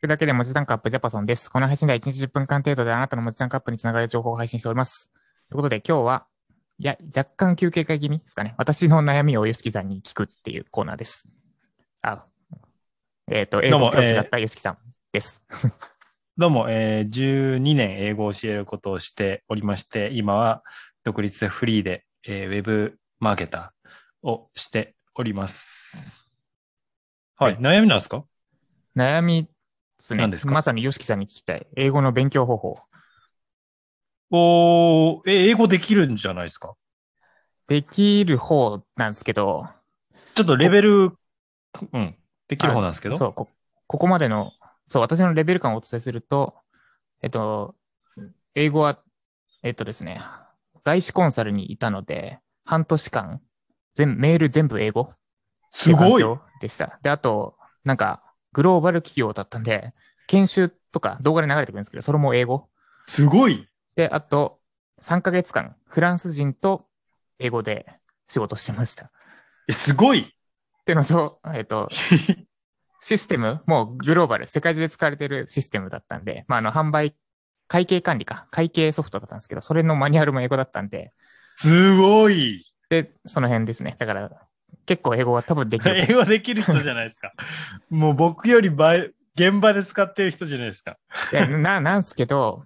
くだけで文字単価アップジャパソンです。この配信では1日10分間程度であなたの文字単価アップにつながる情報を配信しております。ということで今日は、いや、若干休憩会気味ですかね。私の悩みを吉木さんに聞くっていうコーナーです。あ、えっ、と、英語教師だった吉木さんです。どうも、えー12年英語を教えることをしておりまして、今は独立でフリーで、えーウェブマーケターをしております。はい、はい悩みなんですか？悩みですね。すか？まさに吉木さんに聞きたい。英語の勉強方法。おーえ、英語できるんじゃないですか？できる方なんですけど、ちょっとレベル、うん、できる方なんですけど？そう、こ、ここまでの、そう、私のレベル感をお伝えすると、えっと、英語は、えっとですね、外資コンサルにいたので、半年間、全、メール全部英語すごいでした。で、あと、なんか、グローバル企業だったんで、研修とか動画で流れてくるんですけど、それも英語。すごいで、あと、3ヶ月間、フランス人と英語で仕事してました。っえ、すごいてのと、えっと、システムもうグローバル、世界中で使われているシステムだったんで、まあ、あの、販売、会計管理か、会計ソフトだったんですけど、それのマニュアルも英語だったんで、すごいで、その辺ですね。だから、結構英語は多分できる。英語できる人じゃないですか。もう僕より倍、現場で使ってる人じゃないですか。いや、な、なんすけど、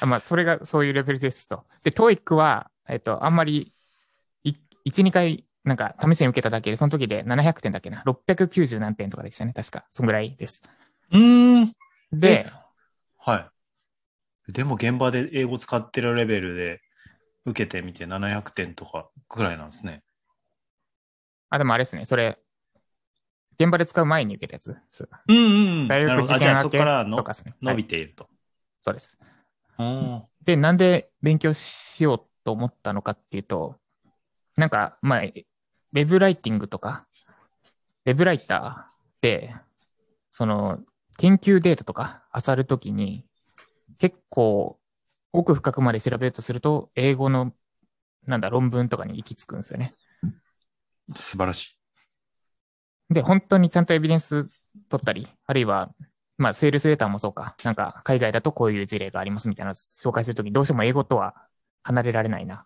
あまあ、それがそういうレベルですと。で、TOEIC は、えっと、あんまり、い1、2回、なんか、試しに受けただけで、その時で700点だっけな。690何点とかでしたね。確か。そんぐらいです。うーん。で、はい。でも現場で英語使ってるレベルで受けてみて700点とかぐらいなんですね。あ、でもあれですね。それ、現場で使う前に受けたやつ。そううんうん。大学受験明けそこからのとかですね。伸はいびていると。そうです。うんで、なんで勉強しようと思ったのかっていうと、なんか、まあ、ウェブライティングとか、ウェブライターで、その、研究データとか漁るときに、結構、奥深くまで調べようとすると、英語の、なんだ、論文とかに行き着くんですよね。素晴らしい。で、本当にちゃんとエビデンス取ったり、あるいは、まあ、セールスレーターもそうか、なんか、海外だとこういう事例がありますみたいな紹介するときに、どうしても英語とは離れられないな。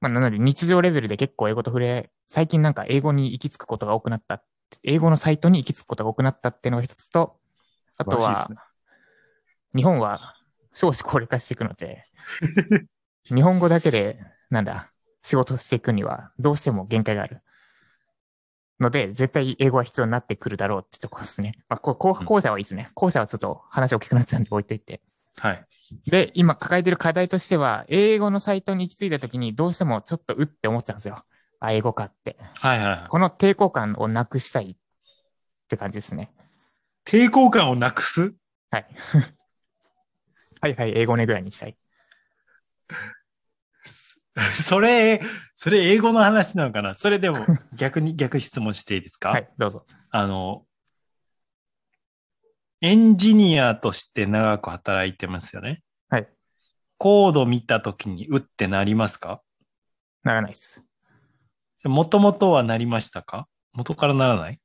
まあ、なので、日常レベルで結構英語と触れ、最近なんか英語に行き着くことが多くなった。英語のサイトに行き着くことが多くなったっていうのが一つと、あとは日本は少子高齢化していくので、日本語だけで、なんだ、仕事していくには、どうしても限界がある。ので、絶対英語は必要になってくるだろうってとこですね。まあ、こう後後者はいいですね。後者はちょっと話大きくなっちゃうんで置いといて。はい。で、今抱えてる課題としては、英語のサイトに行き着いたときに、どうしてもちょっとうって思っちゃうんですよ。あ、英語かって。はいはいはい。この抵抗感をなくしたいって感じですね。抵抗感をなくす？はい。はいはい、英語ねぐらいにしたい。それ、それ英語の話なのかな？それでも 逆に逆質問していいですか？はい、どうぞ。あの、エンジニアとして長く働いてますよね。はい。コード見たときにうってなりますか？ならないです。もともとはなりましたか？元からならない？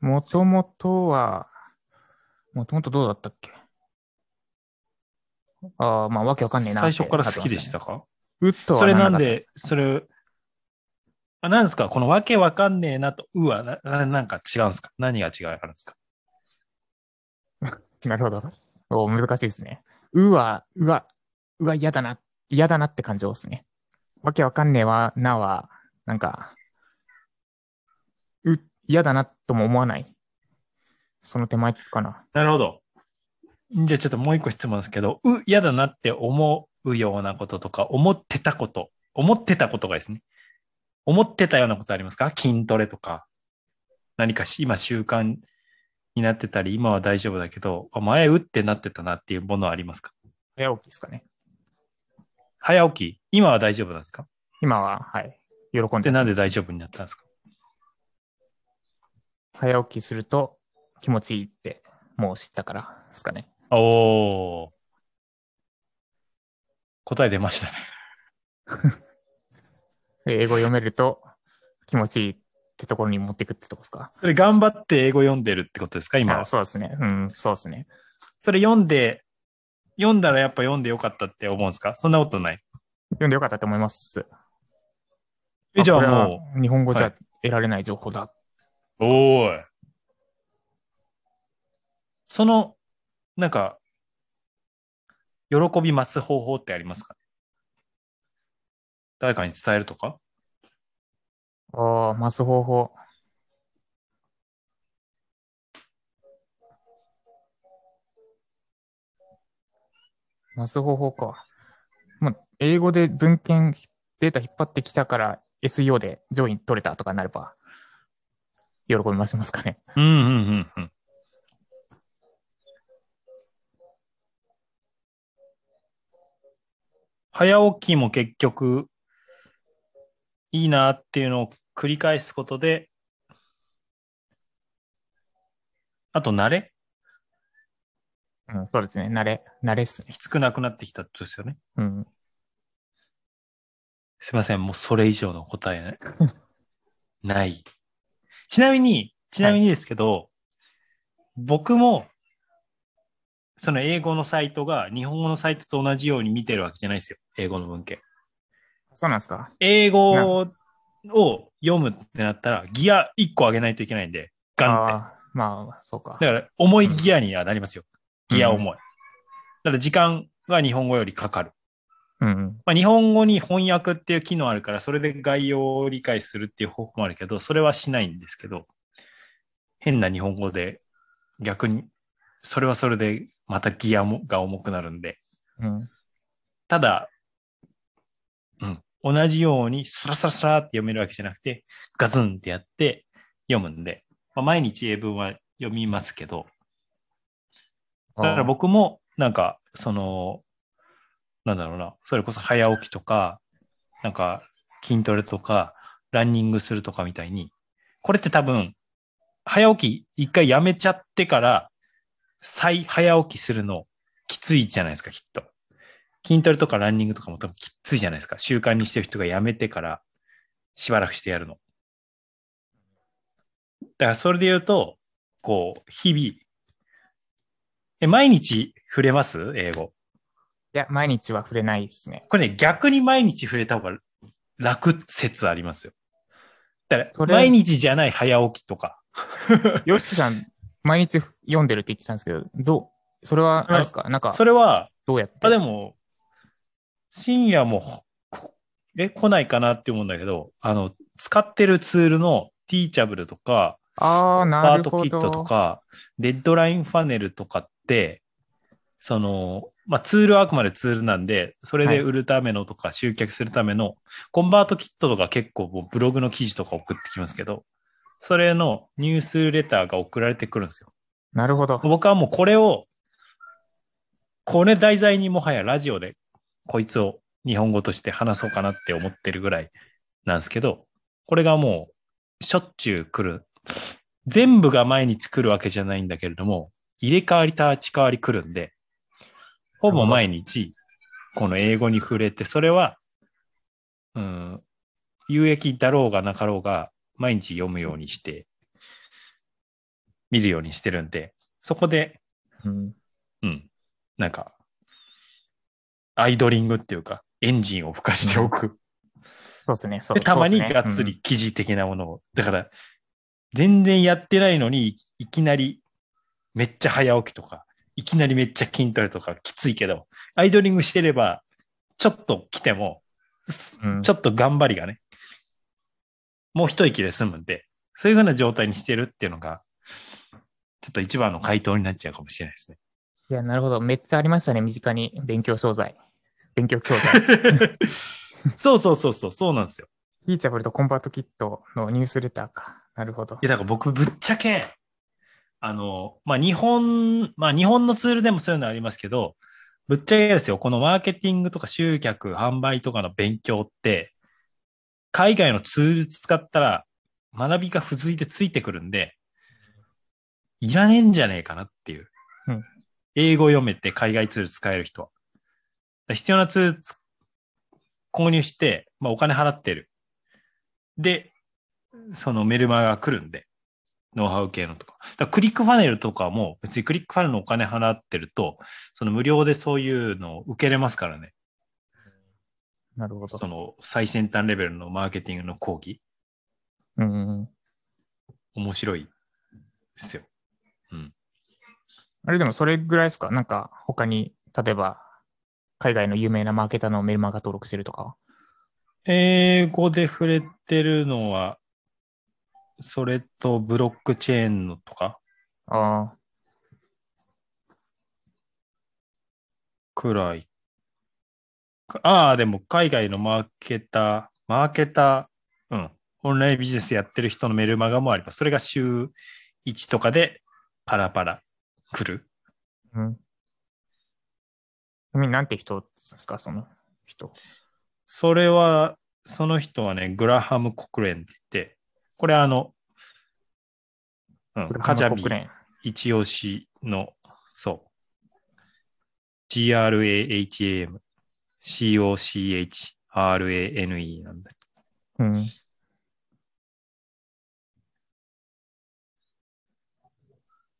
もともとは、もともとどうだったっけ？ああ、まあ、わけわかんねえな最初から好きでしたか？うっとはそれなんで、それ、あなんですか？このわけわかんねえなとうはなななんか違うんですか？何が違いあるんですか？なるほど。お難しいですね。うは、うわ、うわ、嫌だな、嫌だなって感情ですね。わけわかんねえわ、なは、なんか、う、嫌だなとも思わない。その手前かな。なるほど。じゃあちょっともう一個質問ですけど、う、嫌だなって思うようなこととか、思ってたこと、思ってたことがですね、思ってたようなことありますか？筋トレとか、何かし今習慣になってたり、今は大丈夫だけど、あ前うってなってたなっていうものはありますか？早起きですかね。早起き、今は大丈夫なんですか？今は、はい。喜んでで、なんで大丈丈夫になったんですか？夫早起きすると気持ちいいって、もう知ったからですかね。おー。答え出ましたね。で 英語読めると気持ちいいってところに持っていくってとこですか？それ頑張って英語読んでるってことですか今。そうですね。うん、そうですね。それ読んで、読んだらやっぱ読んでよかったって思うんですか？そんなことない？読んでよかったと思います。え、じゃあも日本語じゃはい得られない情報だ。う、おーい。その、なんか、喜び増す方法ってありますか？誰かに伝えるとか？ああ、増す方法。増す方法か。まあ、英語で文献、データ引っ張ってきたから SEO で上位取れたとかなれば、喜び増しますかね。うん、うん、うん、うん。早起きも結局、いいなっていうのを繰り返すことで、あと慣れ？うん、そうですね。慣れ、慣れっすね。きつくなくなってきたってことですよね。うん。すいません、もうそれ以上の答えない。ない。ちなみに、ちなみにですけど、僕も、その英語のサイトが日本語のサイトと同じように見てるわけじゃないですよ。英語の文献。そうなんですか？英語を読むってなったら、ギア1個上げないといけないんで、ガンって。まあ、そうか。だから、重いギアにはなりますよ。ギア重い。だから、時間が日本語よりかかる。うん。まあ、日本語に翻訳っていう機能あるから、それで概要を理解するっていう方法もあるけど、それはしないんですけど、変な日本語で逆に、それはそれでまたギアもが重くなるんで、うん。ただ、うん、同じようにスラスラスラって読めるわけじゃなくて、ガツンってやって読むんで、まあ、毎日英文は読みますけど、だから僕もなんか、その、なんだろうな、それこそ早起きとか、なんか筋トレとか、ランニングするとかみたいに、これって多分、早起き一回やめちゃってから、再早起きするのきついじゃないですか、きっと。筋トレとかランニングとかも多分きついじゃないですか。習慣にしてる人がやめてから、しばらくしてやるの。だからそれで言うと、こう、日々、え、毎日触れます？英語。いや、毎日は触れないですね。これね、逆に毎日触れた方が楽説ありますよ。だから、毎日じゃない早起きとか。ヨシキさん、毎日読んでるって言ってたんですけど、どう、それは、あれですか、なんか、それは、どうやって？あ、でも、深夜も、こえ、来ないかなって思うんだけど、あの、使ってるツールのティーチャブルとか、ああ、なパーるほトキットとど。か、デッドラインファネルとかって、その、まあ、ツールはあくまでツールなんで、それで売るためのとか集客するための、コンバートキットとか結構もうブログの記事とか送ってきますけど、それのニュースレターが送られてくるんですよ。なるほど。僕はもうこれを、これ題材にもはやラジオでこいつを日本語として話そうかなって思ってるぐらいなんですけど、これがもうしょっちゅう来る。全部が毎日来るわけじゃないんだけれども、入れ替わり立ち替わり来るんで、ほぼ毎日この英語に触れて、それは、うん、有益だろうがなかろうが毎日読むようにして、見るようにしてるんで、そこでうん。うん。なんか、アイドリングっていうか、エンジンを吹かしておく。そうですね。そうで、たまにがっつり記事的なものを。だから、全然やってないのにい、いきなりめっちゃ早起きとか、いきなりめっちゃ筋トレとかきついけど、アイドリングしてれば、ちょっと来ても、すうんちょっと頑張りがね、もう一息で済むんで、そういうふうな状態にしてるっていうのが、ちょっと一番の回答になっちゃうかもしれないですね。いや、なるほど。めっちゃありましたね。身近に勉強商材。勉強教材。そうそうそうそう、そうなんですよ。ティーチャブルとコンバートキットのニュースレターか。なるほどい。や、だから僕、ぶっちゃけ、あの、まあ、日本、まあ、日本のツールでもそういうのありますけど、ぶっちゃけですよ、このマーケティングとか集客、販売とかの勉強って、海外のツール使ったら、学びが付随でついてくるんで、いらねえんじゃねえかなっていう。うん英語読めて海外ツール使える人は。必要なツールつ購入して、まあ、お金払ってる。で、そのメルマガが来るんで、ノウハウ系のとか。だクリックファネルとかも別にクリックファネルのお金払ってると、その無料でそういうのを受けれますからね。なるほど。その最先端レベルのマーケティングの講義。うんうん。面白いですよ。あれでもそれぐらいですか？なんか他に、例えば、海外の有名なマーケターのメルマガ登録してるとかは？英語で触れてるのは、それとブロックチェーンのとか？ああ、くらい。ああ、でも海外のマーケター、マーケター、うん。オンラインビジネスやってる人のメルマガもあります。それが週1とかでパラパラ来る？うん。ちなみになんて人ですか？その人。それは、その人はね、グラハム・コクレンって言って、これあの、うん、カジャビ。一押しの、そう。GRAHAM、COCHRANE なんだ。うん。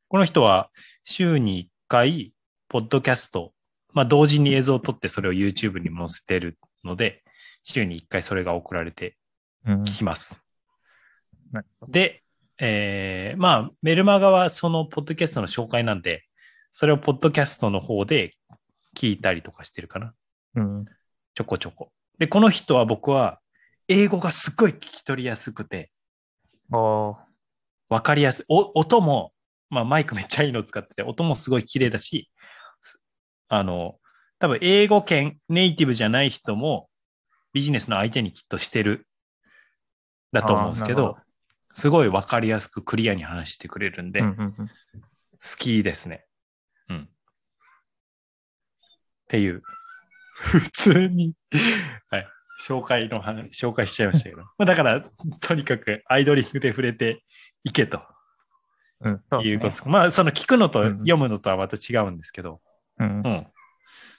この人は週に1回、ポッドキャスト、まあ同時に映像を撮ってそれを YouTube に載せてるので、週に1回それが送られてうん。きます。なるほどで、えーまあメルマガはそのポッドキャストの紹介なんで、それをポッドキャストの方で聞いたりとかしてるかな。うん。ちょこちょこ。で、この人は僕は英語がすっごい聞き取りやすくて、わかりやすい。お音も、まあマイクめっちゃいいの使ってて、音もすごい綺麗だし、あの、多分英語圏ネイティブじゃない人もビジネスの相手にきっとしてる、だと思うんですけどあーなるほ、すごいわかりやすくクリアに話してくれるんで、うんうんうん。好きですね。うん。っていう。普通に、はい。紹介の話、紹介しちゃいましたけど。まあだから、とにかくアイドリングで触れていけとうん、そういうことです。まあ、その聞くのとうん読むのとはまた違うんですけど、うんう。ん。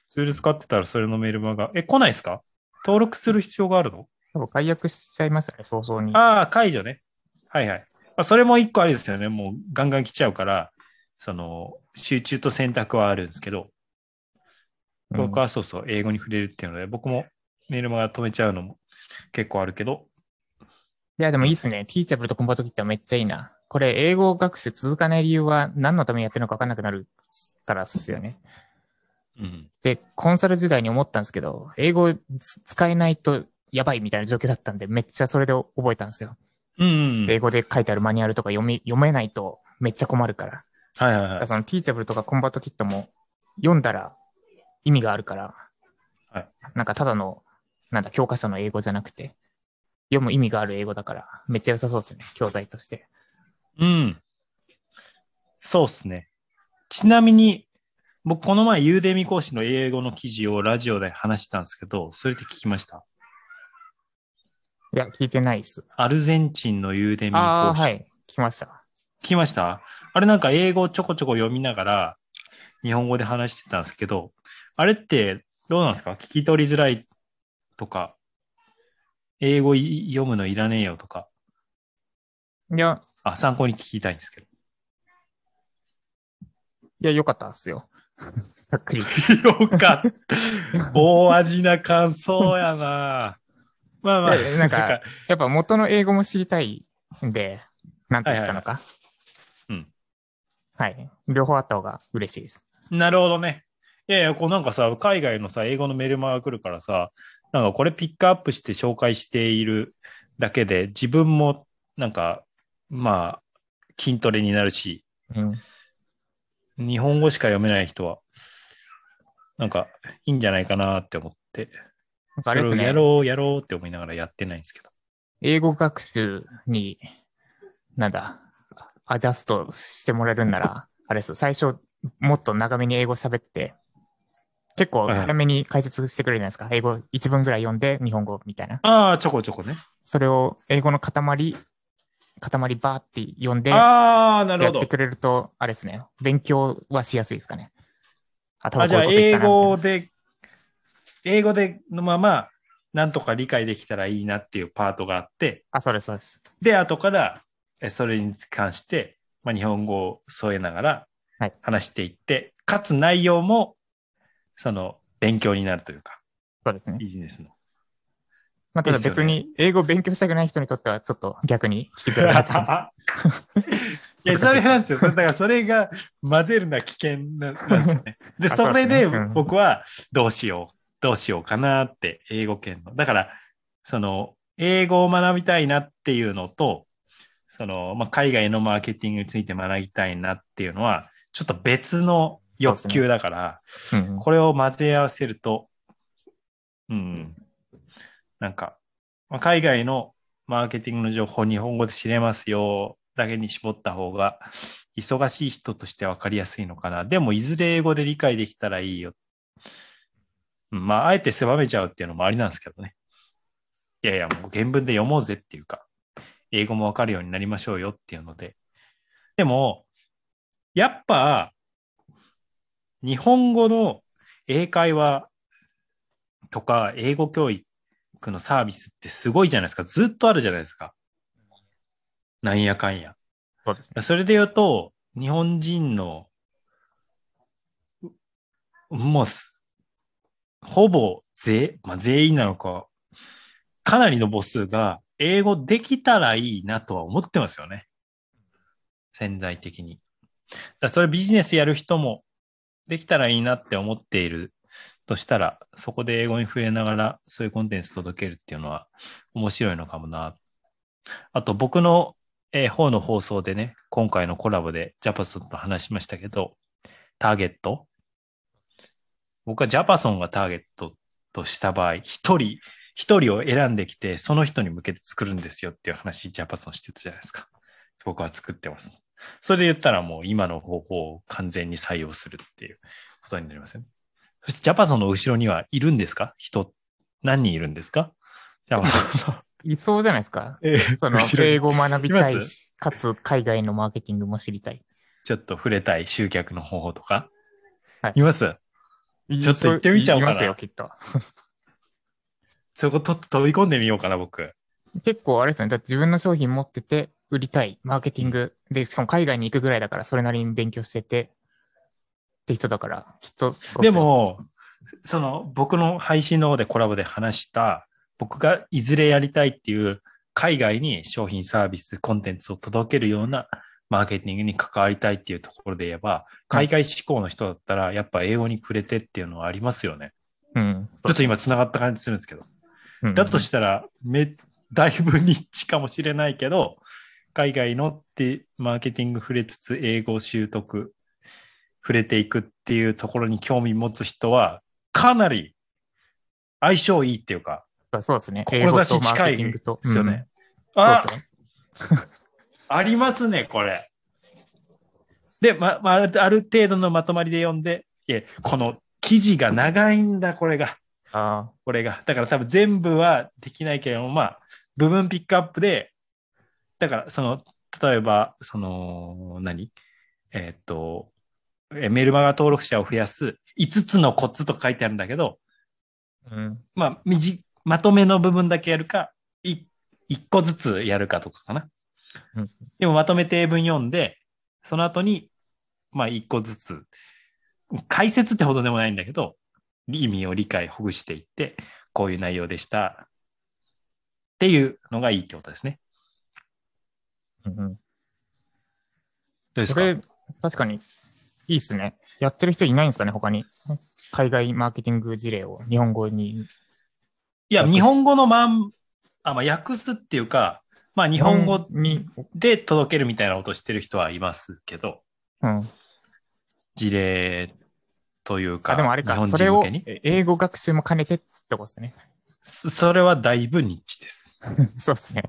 ツール使ってたらそれのメールマガ、え、来ないですか？登録する必要があるの？多分解約しちゃいますよね、早々に。ああ、解除ね。はいはい。まあ、それも一個あれですよね。もうガンガン来ちゃうから、その、集中と選択はあるんですけど、うん僕はそうそう、英語に触れるっていうので、僕もメールマガ止めちゃうのも結構あるけど、いや、でもいいっすね。ティーチャブルとコンバートキットはめっちゃいいな。これ、英語学習続かない理由は何のためにやってるのか分かんなくなるからっすよね。うん。で、コンサル時代に思ったんですけど、英語つ使えないとやばいみたいな状況だったんで、めっちゃそれで覚えたんですよ。うん、うん。英語で書いてあるマニュアルとか読み、読めないとめっちゃ困るから。はいはいはい。そのティーチャブルとかコンバートキットも読んだら意味があるから、はいなんかただの、なんだ、教科書の英語じゃなくて、読む意味がある英語だから、めっちゃ良さそうですね、教材として。うん。そうっすね。ちなみに、僕この前、ユーデミ講師の英語の記事をラジオで話したんですけど、それって聞きました？いや、聞いてないです。アルゼンチンのユーデミああ、講師。はい、聞きました。聞きました？あれなんか英語ちょこちょこ読みながら、日本語で話してたんですけど、あれってどうなんですか？聞き取りづらいとか、英語い読むのいらねえよとか、いや、あ、参考に聞きたいんですけど。いや、良かったですよ。ざっくり。よかった。大味な感想やな。まあまあ、なんかやっぱ元の英語も知りたいんで、なんて言ったのか。うん。はい。両方あった方が嬉しいです。なるほどね。いやいや、こうなんかさ、海外のさ、英語のメルマガ来るからさ、なんかこれピックアップして紹介しているだけで、自分もなんか、まあ、筋トレになるし、うん。日本語しか読めない人は、なんかいいんじゃないかなって思って、あれですねそれをや。ろう、やろうって思いながらやってないんですけど。英語学習に、なんだ、アジャストしてもらえるんなら、あれです。最初、もっと長めに英語喋って、結構はいはい早めに解説してくれるじゃないですか。英語一文ぐらい読んで、日本語みたいな。ああ、ちょこちょこね。それを英語の塊、塊バーって読んで、ああ、なるほどやって。くれると、あれですね。勉強はしやすいですかね。あ、多あ、じゃあ、英語で、英語でのまま、なんとか理解できたらいいなっていうパートがあって、あ、そうです、そうです。で、後から、えそれに関して、まあ、日本語を添えながらはい話していって、かつ内容も、その、勉強になるというか、そうですね。ビジネスの。まあ、ただ別に英語を勉強したくない人にとっては、ちょっと逆に引きずられちゃいや、それなんですよ。それだから、それが混ぜるのは危険ななんですよね。で、あそれで僕はどうしよう、どうしようかなって、英語圏の。だから、その、英語を学びたいなっていうのと、その、まあ、海外のマーケティングについて学びたいなっていうのは、ちょっと別の欲求だから、うんうん。これを混ぜ合わせると、うん、なんか、まあ、海外のマーケティングの情報日本語で知れますよだけに絞った方が、忙しい人として分かりやすいのかな。でも、いずれ英語で理解できたらいいよ。まあ、あえて狭めちゃうっていうのもありなんですけどね。いやいや、もう原文で読もうぜっていうか、英語も分かるようになりましょうよっていうので。でも、やっぱ、日本語の英会話とか英語教育のサービスってすごいじゃないですか。ずっとあるじゃないですか。なんやかんや。そうですね。それで言うと、日本人の、うもうす、ほぼ全、まあ、全員なのか、かなりの母数が英語できたらいいなとは思ってますよね。潜在的に。だそれビジネスやる人もできたらいいなって思っているとしたら、そこで英語に触れながらそういうコンテンツ届けるっていうのは面白いのかもな。あと僕のえ方の放送でね、今回のコラボでジャパソンと話しましたけど、ターゲット？僕はジャパソンがターゲットとした場合、一人、一人を選んできて、その人に向けて作るんですよっていう話、ジャパソンしてたじゃないですか。僕は作ってます。それで言ったらもう今の方法を完全に採用するっていうことになりますよね。そしてジャパソンの後ろにはいるんですか？人、何人いるんですか？ジャパソンの。いそうじゃないですか。えーその英語を学びたいし、かつ海外のマーケティングも知りたい。ちょっと触れたい集客の方法とか、はいいます？ちょっと行ってみちゃおうかないますよ、きっと。そこと飛び込んでみようかな、僕。結構あれですね。だって自分の商品持ってて、売りたい、マーケティング。で、しかも海外に行くぐらいだから、それなりに勉強してて、って人だから、きっとそうっですも、その僕の配信の方でコラボで話した、僕がいずれやりたいっていう、海外に商品サービス、コンテンツを届けるようなマーケティングに関わりたいっていうところで言えば、海外志向の人だったら、やっぱ英語に触れてっていうのはありますよね。うん。ちょっと今繋がった感じするんですけど。うんだとしたら、め、だいぶニッチかもしれないけど、海外のってマーケティング触れつつ、英語習得、触れていくっていうところに興味持つ人は、かなり相性いいっていうか、そうですね。志近い。ですよね。うん。あそうですね。ありますね、これ。で、ま、まあ、ある程度のまとまりで読んで、いえ、この記事が長いんだ、これが。あこれが。だから多分全部はできないけれども、まあ、部分ピックアップで、だからその、例えば、その、何？えーっと、えメルマガ登録者を増やす5つのコツと書いてあるんだけど、あ。うん。まあ、みじ、まとめの部分だけやるか、い1個ずつやるかとかかな。うんでもまとめて英文読んで、その後に、まあ、1個ずつ、解説ってほどでもないんだけど、意味を理解、ほぐしていって、こういう内容でした。っていうのがいいってことですね。うんうん。どうですか？確かに、いいっすね。やってる人いないんですかね、他に。海外マーケティング事例を日本語に。いや、日本語のまん、あ、まあ、訳すっていうか、まあ、日本語に、で届けるみたいなことしてる人はいますけど、うん。事例というか、あ、でもあれか、日本そけに？英語学習も兼ねてってことですね。そそれはだいぶニッチです。そうですね。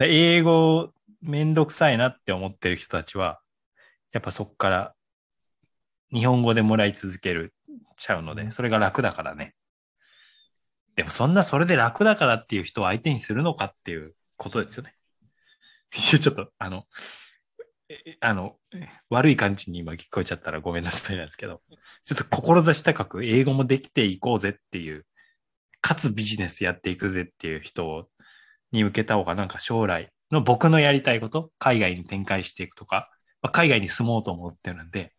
英語めんどくさいなって思ってる人たちは、やっぱそこから日本語でもらい続けるちゃうので、うんそれが楽だからね。でもそんなそれで楽だからっていう人を相手にするのかっていうことですよね。ちょっとあの、えあの、悪い感じに今聞こえちゃったらごめんなさいなんですけど、ちょっと志高く英語もできていこうぜっていうかつビジネスやっていくぜっていう人に向けた方がなんか将来の僕のやりたいこと、海外に展開していくとか、まあ、海外に住もうと思ってるんで、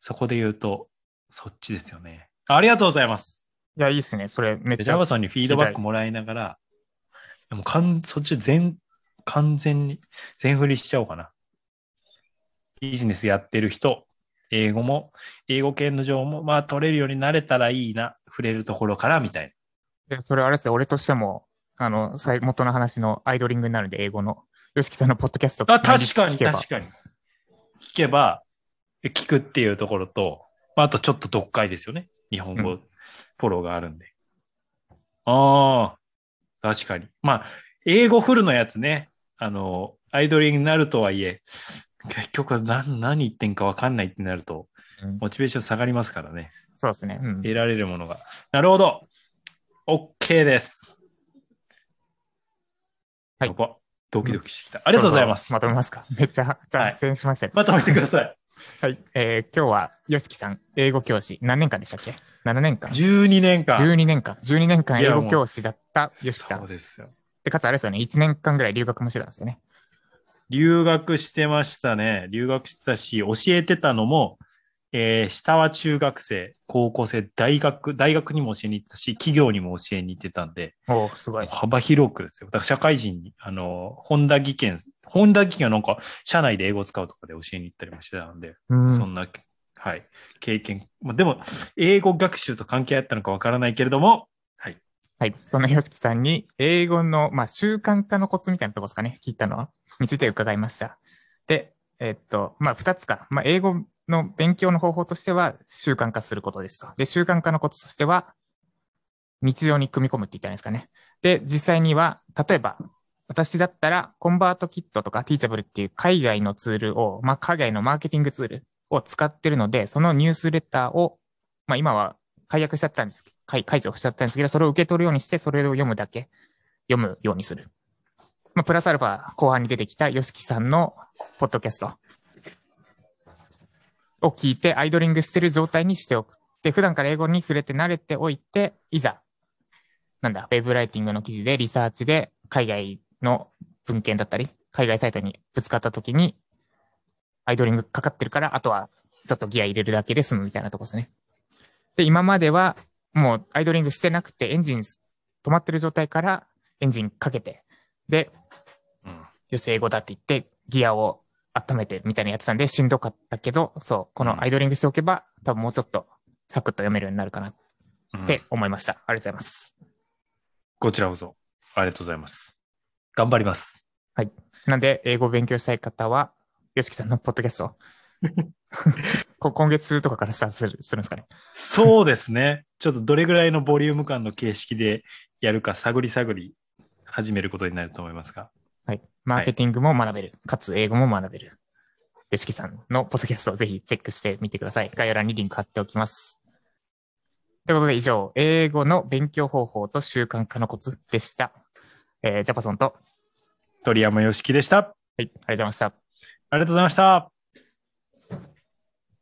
そこで言うと、そっちですよね。ありがとうございます。いや、いいっすね。それめっでちゃ。ジャバさんにフィードバックもらいながら、でもかんそっち全、完全に全振りしちゃおうかな。ビジネスやってる人、英語も、英語圏の情報も、まあ取れるようになれたらいいな、触れるところからみたいでそれあれですよ。俺としても、あの、最元の話のアイドリングになるんで、英語の。ヨシキさんのポッドキャストな。あ、確かに確かに。聞けば、聞くっていうところと、まあ、あとちょっと読解ですよね。日本語、うフォローがあるんで。ああ、確かに。まあ、英語フルのやつね。あの、アイドリングになるとはいえ、結局は何何言ってんか分かんないってなると、うんモチベーション下がりますからね。そうですね。うん。得られるものが。なるほど。OK です。はいドキドキしてきた。ありがとうございます。まとめますか。めっちゃ脱線しましたよ。まとめてください。はい。えー今日は、ヨシキさん、英語教師、何年間でしたっけ ?7 年間。12年間。12年間。12年間英語教師だったヨシキさん。そうですよ。で、かつあれですよね。1年間ぐらい留学もしてたんですよね。留学してましたね。留学してたし、教えてたのも、えー下は中学生、高校生、大学、大学にも教えに行ったし、企業にも教えに行ってたんで、おーすごい。幅広くですよ。だから社会人に、あの、本田技研、本田技研はなんか、社内で英語を使うとかで教えに行ったりもしてたんで、うん。そんな、はい、経験。まあ、でも、英語学習と関係あったのかわからないけれども、はい。はい。そんなヨシキさんに、英語の、まあ、習慣化のコツみたいなところですかね。聞いたのは、について伺いました。で、えっと、まあ、二つか。まあ、英語の勉強の方法としては、習慣化することですと。で、習慣化のコツとしては、日常に組み込むって言ったんですかね。で、実際には、例えば、私だったら、コンバートキットとか、ティーチャブルっていう海外のツールを、まあ、海外のマーケティングツールを使ってるので、そのニュースレターを、まあ、今は解約しちゃったんです、解解除しちゃったんですけど、それを受け取るようにして、それを読むだけ、読むようにする。まあ、プラスアルファ、後半に出てきた YOSHIKI さんのポッドキャストを聞いて、アイドリングしてる状態にしておく。で、普段から英語に触れて慣れておいて、いざ、なんだ、ウェブライティングの記事で、リサーチで、海外の文献だったり、海外サイトにぶつかった時に、アイドリングかかってるから、あとは、ちょっとギア入れるだけで済むみたいなとこですね。で、今までは、もうアイドリングしてなくて、エンジン止まってる状態からエンジンかけて、で、うん。よし、英語だって言って、ギアを温めてみたいなのやってたんで、しんどかったけど、そう、このアイドリングしておけば、多分もうちょっとサクッと読めるようになるかなっうんて思いました。ありがとうございます。こちらこそ、ありがとうございます。頑張ります。なんで、英語を勉強したい方は、よしきさんのポッドキャスト。こ今月とかからスタートするするんですかね？そうですね。ちょっとどれぐらいのボリューム感の形式でやるか探り探り始めることになると思いますが。はい。マーケティングも学べる。かつ、英語も学べる。よしきさんのポッドキャストをぜひチェックしてみてください。概要欄にリンク貼っておきます。ということで以上、英語の勉強方法と習慣化のコツでした。えージャパソンと、鳥山よしきでした。はい、ありがとうございました。ありがとうございました。